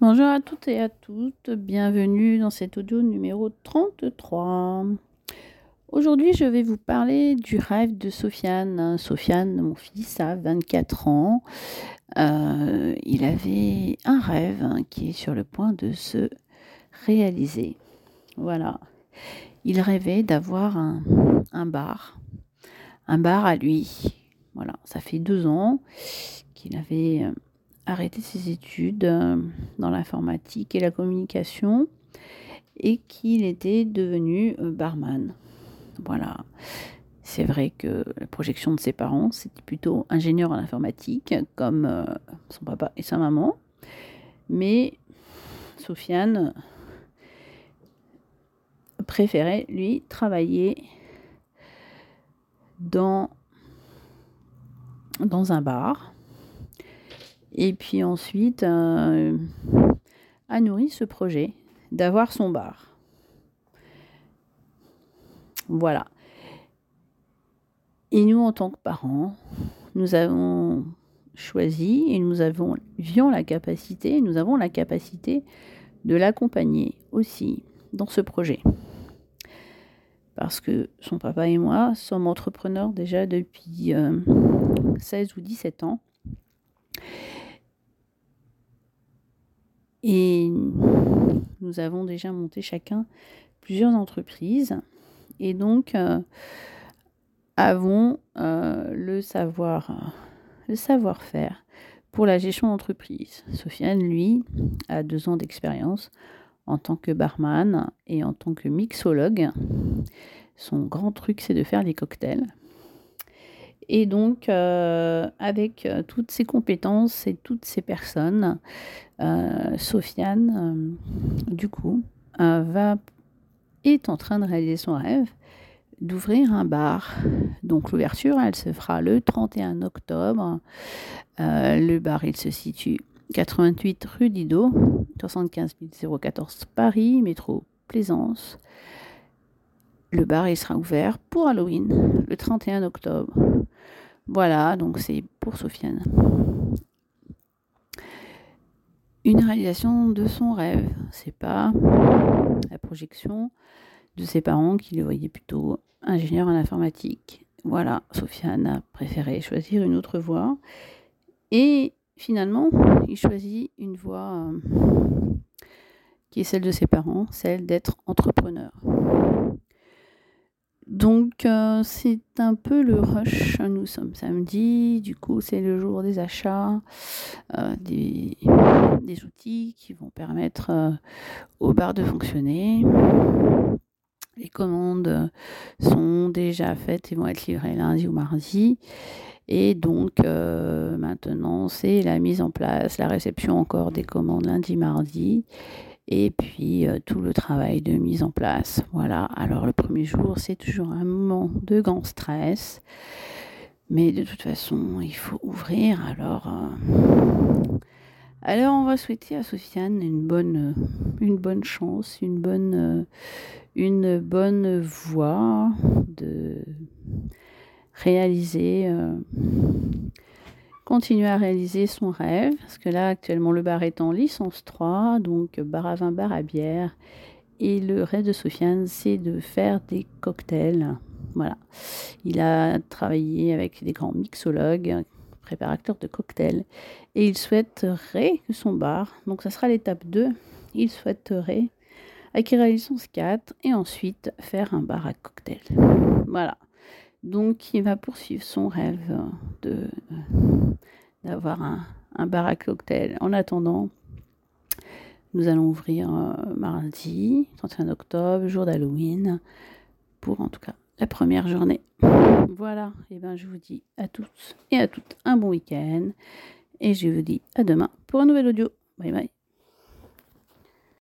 Bonjour à toutes et à toutes, bienvenue dans cet audio numéro 33. Aujourd'hui, je vais vous parler du rêve de Sofiane. Sofiane, mon fils, a 24 ans. Euh, il avait un rêve qui est sur le point de se réaliser. Voilà. Il rêvait d'avoir un, un bar, un bar à lui. Voilà, ça fait deux ans qu'il avait euh, arrêté ses études euh, dans l'informatique et la communication et qu'il était devenu euh, barman. Voilà. C'est vrai que la projection de ses parents, c'était plutôt ingénieur en informatique, comme euh, son papa et sa maman. Mais Sofiane préférait, lui, travailler dans, dans un bar et puis ensuite, a nourri ce projet d'avoir son bar. Voilà. Et nous, en tant que parents, nous avons choisi et nous avons, la capacité, nous avons la capacité de l'accompagner aussi dans ce projet. Parce que son papa et moi sommes entrepreneurs déjà depuis 16 euh, ou 17 ans. Et nous avons déjà monté chacun plusieurs entreprises et donc euh, avons euh, le savoir le savoir-faire pour la gestion d'entreprise. Sofiane, lui, a deux ans d'expérience en tant que barman et en tant que mixologue. Son grand truc, c'est de faire des cocktails. Et donc, euh, avec euh, toutes ces compétences et toutes ces personnes, euh, Sofiane, du coup, est en train de réaliser son rêve d'ouvrir un bar. Donc l'ouverture, elle se fera le 31 octobre. le bar, il se situe 88 rue Didot, 75 014 Paris, métro Plaisance. Le bar, il sera ouvert pour Halloween, le 31 octobre. Voilà, donc c'est pour Sofiane. Une réalisation de son rêve, c'est pas la projection de ses parents qui le voyaient plutôt ingénieur en informatique. Voilà, Sofiane a préféré choisir une autre voie et finalement, il choisit une voie euh, qui est celle de ses parents, celle d'être entrepreneur. Donc euh, c'est un peu le rush. Nous sommes samedi, du coup c'est le jour des achats, euh, des, outils qui vont permettre euh, au bar de fonctionner. Les commandes sont déjà faites et vont être livrées lundi ou mardi. Et donc maintenant c'est la mise en place, la réception encore des commandes lundi, mardi et puis euh, tout le travail de mise en place. Voilà, alors le premier jour, c'est toujours un moment de grand stress, mais de toute façon, il faut ouvrir. Alors, euh, alors on va souhaiter à Sofiane une bonne, une bonne chance, une bonne, une bonne voie de réaliser. Euh, continuer à réaliser son rêve, parce que là actuellement le bar est en licence 3, donc bar à vin, bar à bière. Et le rêve de Sofiane, c'est de faire des cocktails. Voilà. Il a travaillé avec des grands mixologues, préparateurs de cocktails, et il souhaiterait que son bar, donc ça sera l'étape 2, il souhaiterait acquérir la licence 4 et ensuite faire un bar à cocktails. Voilà. Donc il va poursuivre son rêve de d'avoir un, bar à cocktail. En attendant, nous allons ouvrir euh, mardi, 31 octobre, jour d'Halloween, pour en tout cas la première journée. Voilà, et ben je vous dis à tous et à toutes un bon week-end. Et je vous dis à demain pour un nouvel audio. Bye bye.